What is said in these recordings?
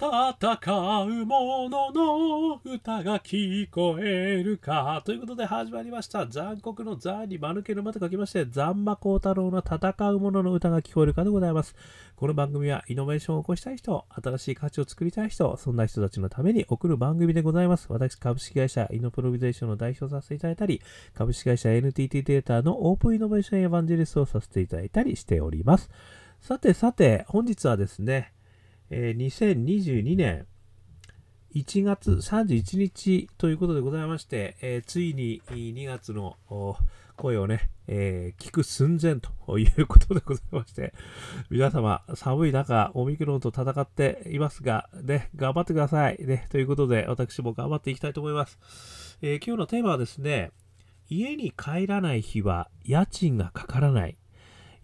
戦う者の歌が聞こえるか。ということで始まりました。残酷の残に間抜けるまと書きまして、残魔高太郎の戦う者の歌が聞こえるかでございます。この番組はイノベーションを起こしたい人、新しい価値を作りたい人、そんな人たちのために送る番組でございます。私、株式会社イノプロビゼーションの代表させていただいたり、株式会社 NTT データのオープンイノベーションエヴァンジェリストをさせていただいたりしております。さてさて、本日はですね、えー、2022年1月31日ということでございまして、えー、ついに2月の声をね、えー、聞く寸前ということでございまして、皆様、寒い中、オミクロンと戦っていますが、ね、頑張ってください。ね、ということで、私も頑張っていきたいと思います。えー、今日のテーマはですね、家に帰らない日は家賃がかからない。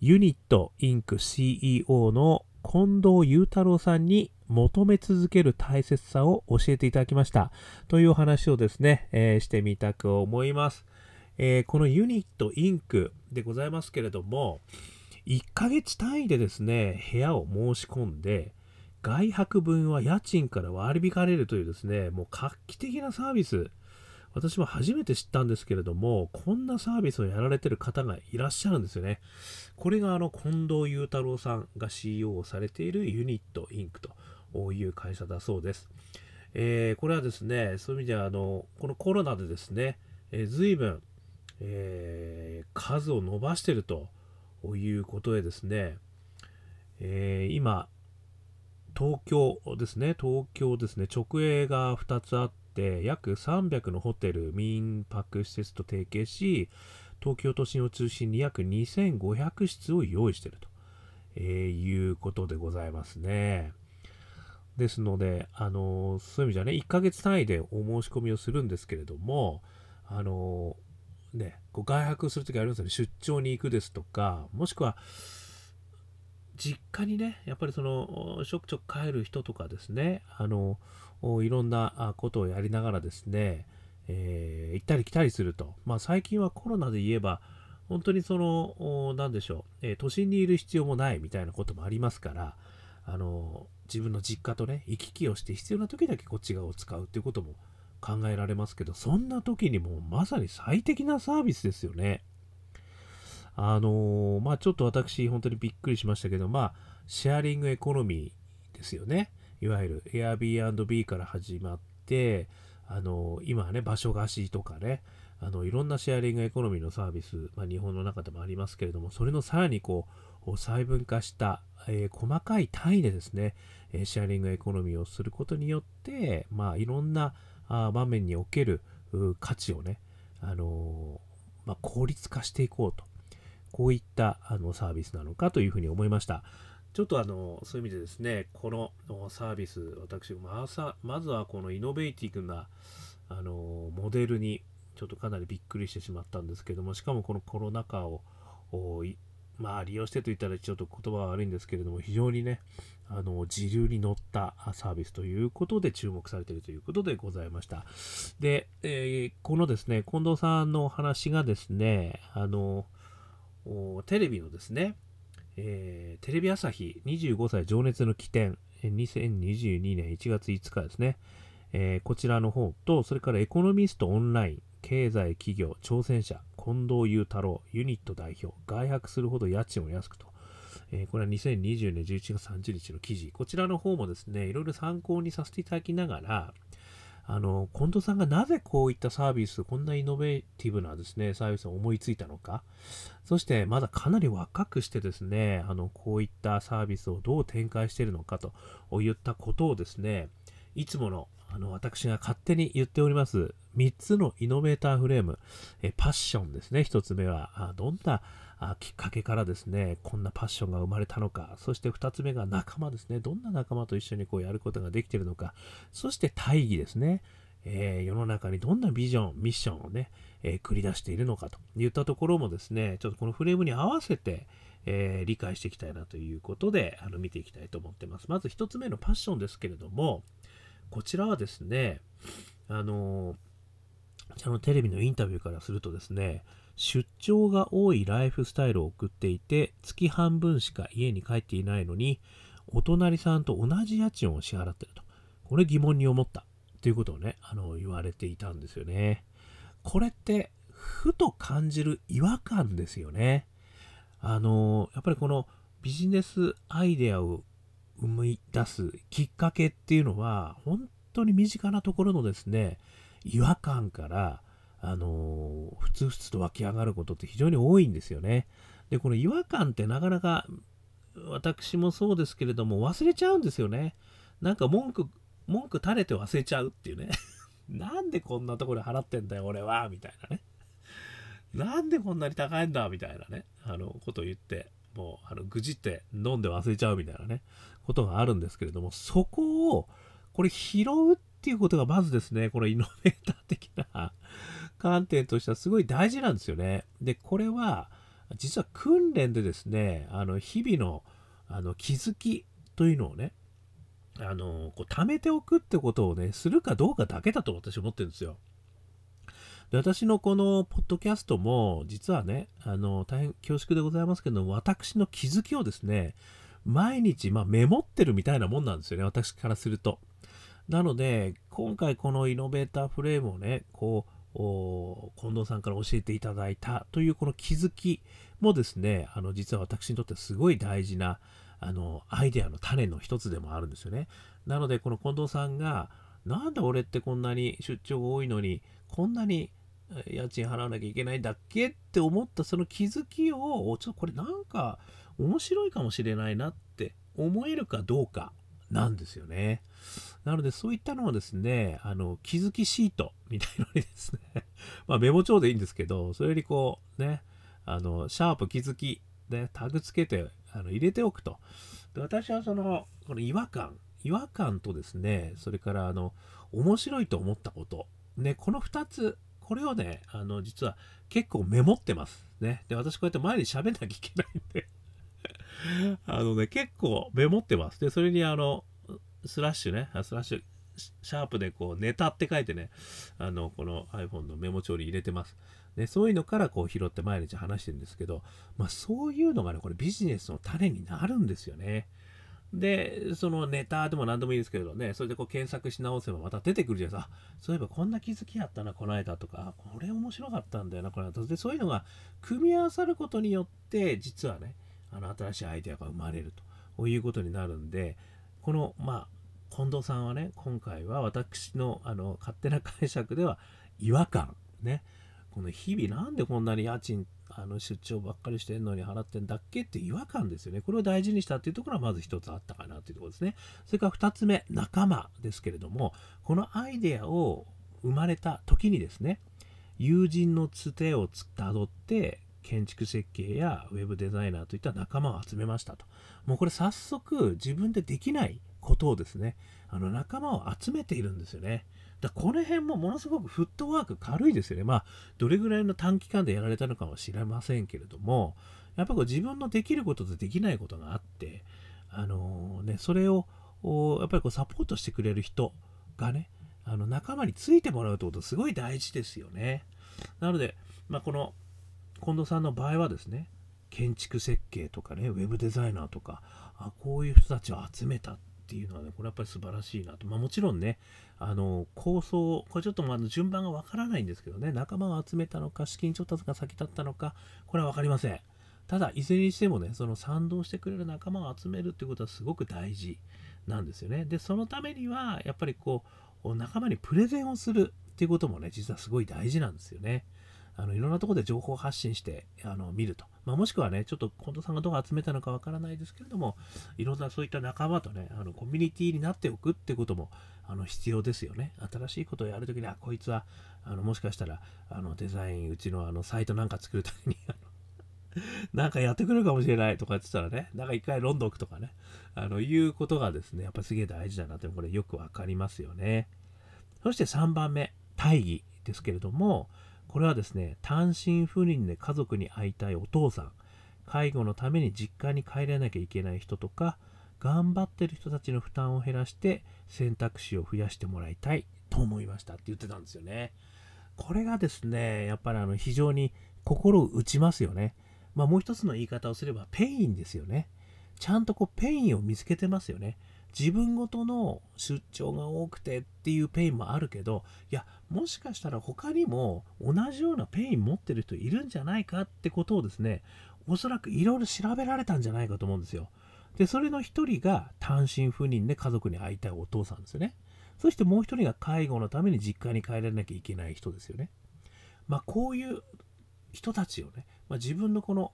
ユニットインク CEO の近藤雄太郎さんに求め続ける大切さを教えていただきました。というお話をですね、えー、してみたく思います、えー、このユニットインクでございますけれども1ヶ月単位でですね部屋を申し込んで外泊分は家賃から割り引かれるというですねもう画期的なサービス私も初めて知ったんですけれども、こんなサービスをやられてる方がいらっしゃるんですよね。これがあの近藤雄太郎さんが CEO をされているユニットインクという会社だそうです。えー、これはですね、そういう意味ではあの、このコロナでですね、えー、随分、えー、数を伸ばしてるということでですね、えー、今、東京ですね、東京ですね、直営が2つあって、約300のホテル、民泊施設と提携し、東京都心を中心に約2500室を用意していると、えー、いうことでございますね。ですので、あのそういう意味じゃね、1ヶ月単位でお申し込みをするんですけれども、あのね、こう外泊するときありますよね、出張に行くですとか、もしくは、実家にね、やっぱりその、しょくちょく帰る人とかですね、あの、いろんなことをやりながらですね、えー、行ったり来たりすると。まあ最近はコロナで言えば、本当にその、なんでしょう、えー、都心にいる必要もないみたいなこともありますから、あの、自分の実家とね、行き来をして必要な時だけこっち側を使うっていうことも考えられますけど、そんな時にもまさに最適なサービスですよね。あのー、まあちょっと私本当にびっくりしましたけど、まあシェアリングエコノミーですよね。いわゆる Airbnb から始まって、あの、今はね、場所貸しとかね、あの、いろんなシェアリングエコノミーのサービス、まあ、日本の中でもありますけれども、それのさらにこう、細分化した、えー、細かい単位でですね、えシェアリングエコノミーをすることによって、まあ、いろんなあ場面における価値をね、あの、まあ、効率化していこうと。こういったあのサービスなのかというふうに思いました。ちょっとあの、そういう意味でですね、このサービス、私、ままずはこのイノベーティブな、あの、モデルに、ちょっとかなりびっくりしてしまったんですけども、しかもこのコロナ禍を、まあ、利用してと言ったらちょっと言葉は悪いんですけれども、非常にね、あの、時流に乗ったサービスということで注目されているということでございました。で、えー、このですね、近藤さんのお話がですね、あの、テレビのですね、えー、テレビ朝日25歳情熱の起点、2022年1月5日ですね、えー、こちらの方と、それからエコノミストオンライン、経済企業挑戦者、近藤雄太郎、ユニット代表、外泊するほど家賃を安くと、えー、これは2020年11月30日の記事、こちらの方もですね、いろいろ参考にさせていただきながら、あの、近藤さんがなぜこういったサービス、こんなイノベーティブなですね、サービスを思いついたのか、そしてまだかなり若くしてですね、あの、こういったサービスをどう展開しているのかといったことをですね、いつものあの、私が勝手に言っております、3つのイノベーターフレーム、えパッションですね。1つ目は、どんなあきっかけからですね、こんなパッションが生まれたのか。そして2つ目が仲間ですね。どんな仲間と一緒にこうやることができているのか。そして大義ですね。えー、世の中にどんなビジョン、ミッションをね、えー、繰り出しているのかといったところもですね、ちょっとこのフレームに合わせて、えー、理解していきたいなということで、あの見ていきたいと思ってます。まず1つ目のパッションですけれども、こちらはですね、あのこちらのテレビのインタビューからするとですね、出張が多いライフスタイルを送っていて、月半分しか家に帰っていないのに、お隣さんと同じ家賃を支払ってると。これ疑問に思ったということをね、あの、言われていたんですよね。これって、ふと感じる違和感ですよね。あの、やっぱりこのビジネスアイデアを生み出すきっかけっていうのは、本当に身近なところのですね、違和感から、あのふつふつと湧き上がることって非常に多いんですよね。で、この違和感ってなかなか私もそうですけれども忘れちゃうんですよね。なんか文句、文句垂れて忘れちゃうっていうね。なんでこんなところで払ってんだよ俺はみたいなね。なんでこんなに高いんだみたいなね、あの、ことを言って、もう、あの、ぐじって飲んで忘れちゃうみたいなね、ことがあるんですけれども、そこを、これ拾うっていうことがまずですね、このイノベーター的な観点としてはすごい大事なんですよね。で、これは、実は訓練でですね、あの、日々の、あの、気づきというのをね、あの、こう、貯めておくってことをね、するかどうかだけだと私思ってるんですよ。で私のこのポッドキャストも、実はね、あの、大変恐縮でございますけど、私の気づきをですね、毎日、まあ、メモってるみたいなもんなんですよね、私からすると。なので、今回このイノベーターフレームをね、こう、近藤さんから教えていただいたというこの気づきもですね、あの、実は私にとってすごい大事な、あの、アイデアの種の一つでもあるんですよね。なので、この近藤さんが、なんで俺ってこんなに出張が多いのに、こんなに家賃払わなきゃいけないんだっけって思ったその気づきを、ちょっとこれなんか面白いかもしれないなって思えるかどうかなんですよね。なのでそういったのをですね、あの、気づきシートみたいのにですね まあメモ帳でいいんですけど、それよりこうね、あの、シャープ気づきでタグつけてあの入れておくと。で私はその、この違和感、違和感とですね、それからあの、面白いと思ったこと、ね、この2つ、これをね、あの、実は結構メモってます。ね。で、私こうやって前に喋んなきゃいけないんで あのね、結構メモってます。で、それにあの、スラッシュね、スラッシュ、シャープでこう、ネタって書いてね、あの、この iPhone のメモ帳に入れてます。ね、そういうのからこう拾って毎日話してるんですけど、まあそういうのがね、これビジネスの種になるんですよね。で、そのネタでも何でもいいですけどね、それでこう検索し直せばまた出てくるじゃないですか。そういえばこんな気づきやったな、この間とか、これ面白かったんだよな、この間。で、そういうのが組み合わさることによって、実はね、あの新しいアイデアが生まれるということになるんで、この、まあ、近藤さんはね、今回は私のあの勝手な解釈では違和感、ね、この日々なんでこんなに家賃あの出張ばっかりしてんのに払ってんだっけって違和感ですよね。これを大事にしたっていうところはまず一つあったかなっていうところですね。それから二つ目、仲間ですけれども、このアイデアを生まれた時にですね、友人のつてをたどって建築設計やウェブデザイナーといった仲間を集めましたと。もうこれ早速自分でできないことをですね、あの仲間を集めているんですよね。だこの辺もものすごくフットワーク軽いですよね。まあ、どれぐらいの短期間でやられたのかは知れませんけれども、やっぱこう自分のできることとできないことがあって、あのー、ね、それを、やっぱりこうサポートしてくれる人がね、あの仲間についてもらうってことすごい大事ですよね。なので、まあ、この近藤さんの場合はですね、建築設計とかね、ウェブデザイナーとか、あこういう人たちを集めたっていうのはね、これやっぱり素晴らしいなと。まあもちろんね、あの、構想、これちょっとまだ順番がわからないんですけどね、仲間を集めたのか、資金調達が先だったのか、これは分かりません。ただ、いずれにしてもね、その賛同してくれる仲間を集めるっていうことはすごく大事なんですよね。で、そのためには、やっぱりこう、仲間にプレゼンをするっていうこともね、実はすごい大事なんですよね。あのいろんなとこで情報発信してあの見ると、まあ、もしくはね、ちょっと近藤さんがどう集めたのかわからないですけれども、いろんなそういった仲間とね、あのコミュニティになっておくってこともあの必要ですよね。新しいことをやるときに、あ、こいつはあのもしかしたらあのデザイン、うちのあのサイトなんか作るためになんかやってくれるかもしれないとか言ってたらね、なんか一回ロンドンくとかね、あの、いうことがですね、やっぱすげえ大事だなって、これよくわかりますよね。そして3番目、大義ですけれども、これはですね、単身赴任で家族に会いたいお父さん、介護のために実家に帰らなきゃいけない人とか、頑張ってる人たちの負担を減らして選択肢を増やしてもらいたいと思いましたって言ってたんですよね。これがですね、やっぱりあの非常に心を打ちますよね。まあもう一つの言い方をすれば pain ですよね。ちゃんとこう pain を見つけてますよね。自分ごとの出張が多くてっていう pain もあるけどいやもしかしたら他にも同じような pain 持ってる人いるんじゃないかってことをですねおそらくいろいろ調べられたんじゃないかと思うんですよ。でそれの一人が単身赴任で家族に会いたいお父さんですよね。そしてもう一人が介護のために実家に帰らなきゃいけない人ですよね。まあこういう人たちをね、まあ、自分のこの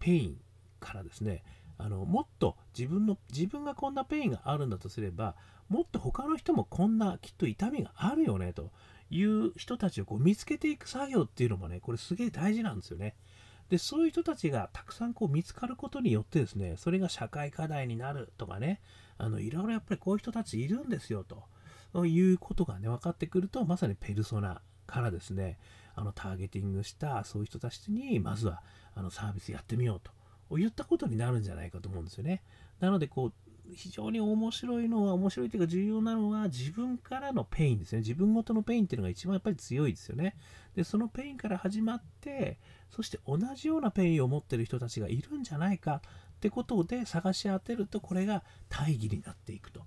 pain からですねあのもっと自分の自分がこんな pain があるんだとすればもっと他の人もこんなきっと痛みがあるよねという人たちをこう見つけていく作業っていうのもねこれすげえ大事なんですよね。でそういう人たちがたくさんこう見つかることによってですねそれが社会課題になるとかねあのいろいろやっぱりこういう人たちいるんですよということがね分かってくるとまさにペルソナからですねあのターゲティングしたそういう人たちにまずはあのサービスやってみようといったことになるんじゃないかと思うんですよね。なのでこう非常に面白いのは面白いというか重要なのは自分からの pain ですね。自分ごとの pain っていうのが一番やっぱり強いですよね。で、その pain から始まって、そして同じような pain を持ってる人たちがいるんじゃないかってことで探し当てると、これが大義になっていくと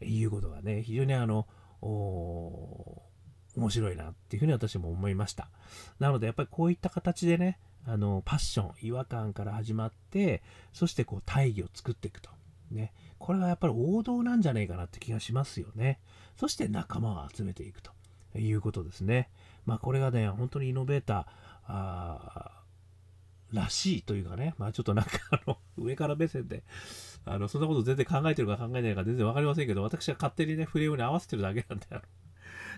いうことがね、非常にあの、面白いなっていうふうに私も思いました。なのでやっぱりこういった形でね、あのパッション違和感から始まってそしてこう大義を作っていくと。ね。これがやっぱり王道なんじゃないかなって気がしますよね。そして仲間を集めていくと。いうことですね。まあこれがね本当にイノベーターらしいというかね、まあちょっとなんかあの、上から目線で、あの、そんなこと全然考えてるか考えないか全然わかりませんけど、私は勝手にね、フレームに合わせてるだけなんで、あの、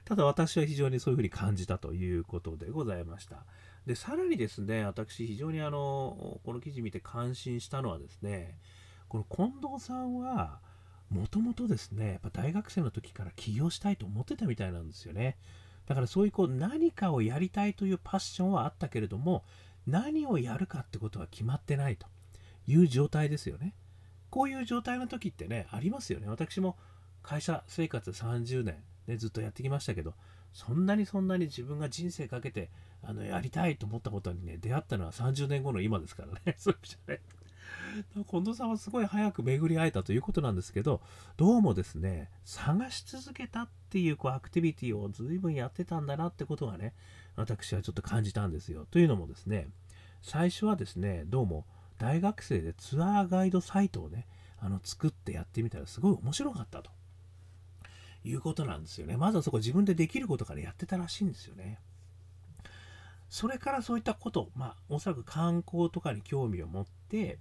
ただ私は非常にそういうふうに感じたということでございました。で、さらにですね、私非常にあの、この記事見て感心したのはですね、この近藤さんは、もともとですね、やっぱ大学生の時から起業したいと思ってたみたいなんですよね。だからそういうこう何かをやりたいというパッションはあったけれども、何をやるかってことは決まってないという状態ですよね。こういう状態の時ってね、ありますよね。私も会社生活30年、ね、ずっとやってきましたけど、そんなにそんなに自分が人生かけてあのやりたいと思ったことにね出会ったのは30年後の今ですからね。そういう意味じゃね。近藤さんはすごい早く巡り会えたということなんですけどどうもですね探し続けたっていうこうアクティビティを随分やってたんだなってことがね私はちょっと感じたんですよ。というのもですね最初はですねどうも大学生でツアーガイドサイトをねあの作ってやってみたらすごい面白かったということなんですよね。まずはそこ自分でできることからやってたらしいんですよね。それからそういったこと、まあ、おそらく観光とかに興味を持って、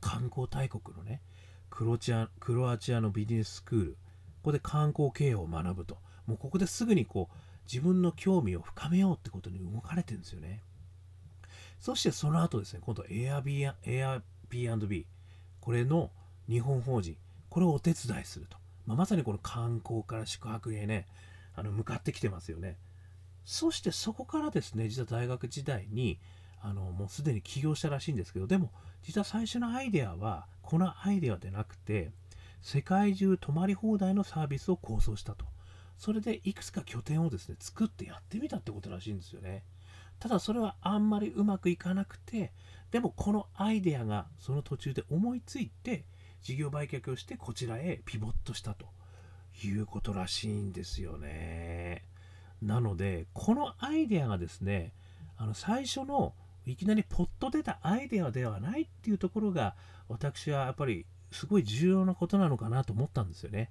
観光大国のね、クロチアクロアチアのビジネススクール、ここで観光経営を学ぶと、もうここですぐにこう、自分の興味を深めようってことに動かれてるんですよね。そしてその後ですね、今度 Airbnb、これの日本法人、これをお手伝いすると。まあ、まさにこの観光から宿泊へね、あの向かってきてますよね。そしてそこからですね、実は大学時代に、あの、もうすでに起業したらしいんですけど、でも、実は最初のアイデアは、このアイデアでなくて、世界中泊まり放題のサービスを構想したと。それでいくつか拠点をですね、作ってやってみたってことらしいんですよね。ただそれはあんまりうまくいかなくて、でもこのアイデアがその途中で思いついて、事業売却をしてこちらへピボットしたということらしいんですよね。なので、このアイデアがですね、あの最初のいきなりポッと出たアイデアではないっていうところが、私はやっぱりすごい重要なことなのかなと思ったんですよね。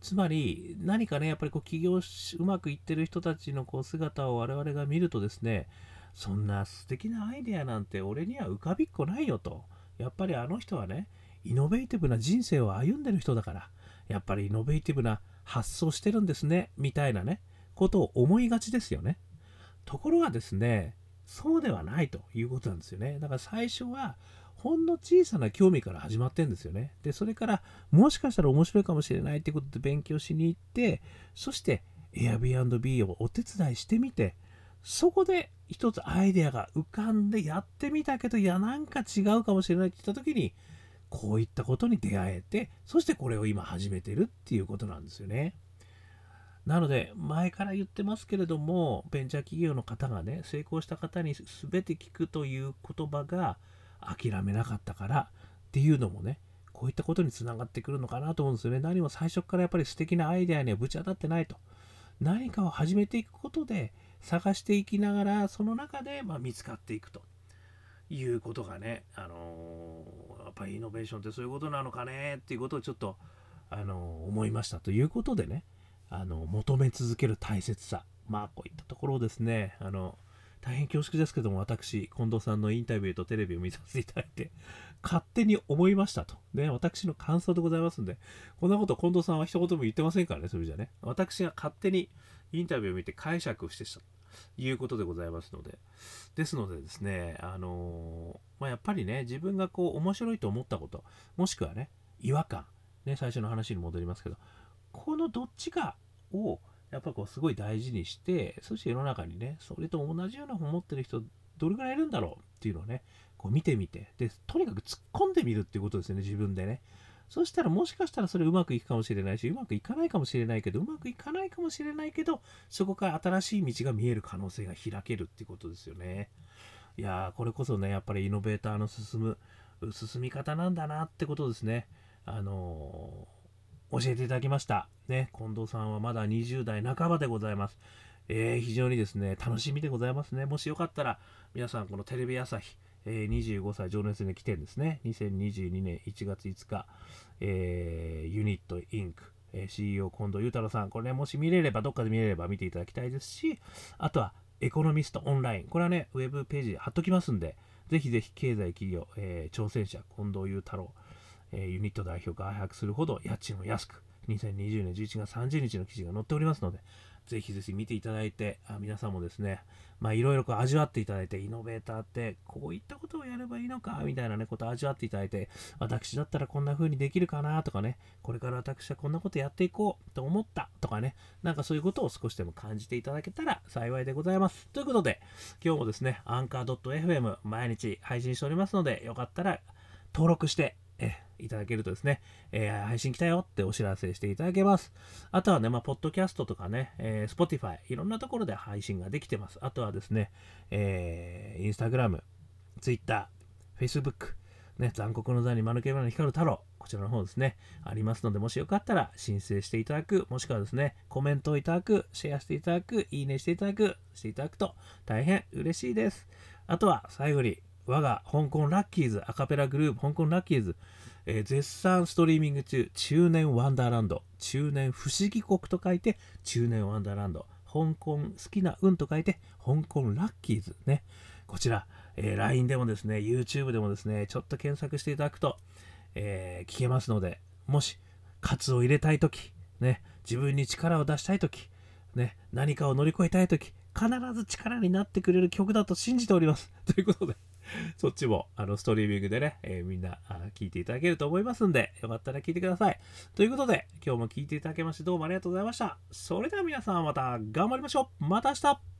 つまり、何かね、やっぱりこう起業うまくいってる人たちのこう姿を我々が見るとですね、そんな素敵なアイデアなんて俺には浮かびっこないよと。やっぱりあの人はね、イノベーティブな人生を歩んでる人だから、やっぱりイノベーティブな発想してるんですね、みたいなね、ことを思いがちですよね。ところがですね、そうではないということなんですよね。だから最初は、ほんの小さな興味から始まってんですよね。で、それから、もしかしたら面白いかもしれないってことで勉強しに行って、そして Airbnb をお手伝いしてみて、そこで一つアイデアが浮かんでやってみたけど、いや、なんか違うかもしれないって言った時に、こういったことに出会えて、そしてこれを今始めてるっていうことなんですよね。なので、前から言ってますけれども、ベンチャー企業の方がね、成功した方に全て聞くという言葉が諦めなかったからっていうのもね、こういったことにつながってくるのかなと思うんですよね。何も最初からやっぱり素敵なアイデアにはぶち当たってないと。何かを始めていくことで探していきながら、その中でま見つかっていくということがね、あのー、やっぱりイノベーションってそういうことなのかねっていうことをちょっと、あのー、思いましたということでね、あの求め続ける大切さ。まあこういったところをですね、あの大変恐縮ですけども、私、近藤さんのインタビューとテレビを見させていただいて、勝手に思いましたと。ね、私の感想でございますんで、こんなこと近藤さんは一言も言ってませんからね、それじゃね。私が勝手にインタビューを見て解釈してしたということでございますので、ですのでですね、あのー、まあ、やっぱりね、自分がこう面白いと思ったこと、もしくはね、違和感、ね、最初の話に戻りますけど、このどっちかをやっぱこうすごい大事にして、そして世の中にね、それと同じような本持ってる人、どれぐらいいるんだろうっていうのをね、こう見てみて、で、とにかく突っ込んでみるっていうことですよね、自分でね。そしたらもしかしたらそれうまくいくかもしれないし、うまくいかないかもしれないけど、うまくいかないかもしれないけど、そこから新しい道が見える可能性が開けるっていうことですよね。いやー、これこそね、やっぱりイノベーターの進む、進み方なんだなってことですね。あのー教えていただきました。ね、近藤さんはまだ20代半ばでございます。えー、非常にですね、楽しみでございますね。もしよかったら、皆さん、このテレビ朝日、えー、25歳情熱に来てですね、2022年1月5日、えー、ユニットインク、えー、CEO 近藤裕太郎さん、これね、もし見れれば、どっかで見れれば見ていただきたいですし、あとは、エコノミストオンライン、これはね、ウェブページ貼っときますんで、ぜひぜひ経済企業、え、挑戦者、近藤裕太郎、えユニット代表が早くするほど家賃を安く、2020年11月30日の記事が載っておりますので、ぜひぜひ見ていただいて、あ皆さんもですね、まあいろいろ味わっていただいて、イノベーターってこういったことをやればいいのか、みたいなね、ことを味わっていただいて、私だったらこんな風にできるかなとかね、これから私はこんなことやっていこうと思ったとかね、なんかそういうことを少しでも感じていただけたら幸いでございます。ということで、今日もですね、アンカー .fm 毎日配信しておりますので、よかったら登録して、えいただけるとですね、えー、配信来たよってお知らせしていただけます。あとはね、まあ、ポッドキャストとかね、えー、Spotify、いろんなところで配信ができてます。あとはですね、えー、Instagram、Twitter、Facebook、ね、残酷の座に間抜け花の光る太郎、こちらの方ですね、ありますので、もしよかったら申請していただく、もしくはですね、コメントをいただく、シェアしていただく、いいねしていただく、していただくと大変嬉しいです。あとは最後に、我が香港ラッキーズ、アカペラグループ、香港ラッキーズ、えー、絶賛ストリーミング中、中年ワンダーランド、中年不思議国と書いて、中年ワンダーランド、香港好きな運と書いて、香港ラッキーズね。こちら、えー、LINE でもですね、YouTube でもですね、ちょっと検索していただくと、えー、聞けますので、もし、カツを入れたいとき、ね、自分に力を出したいとき、ね、何かを乗り越えたいとき、必ず力になってくれる曲だと信じております。ということで、そっちも、あの、ストリーミングでね、えー、みんなあ聞いていただけると思いますんで、よかったら聞いてください。ということで、今日も聞いていただきましてどうもありがとうございました。それでは皆さんまた頑張りましょうまた明日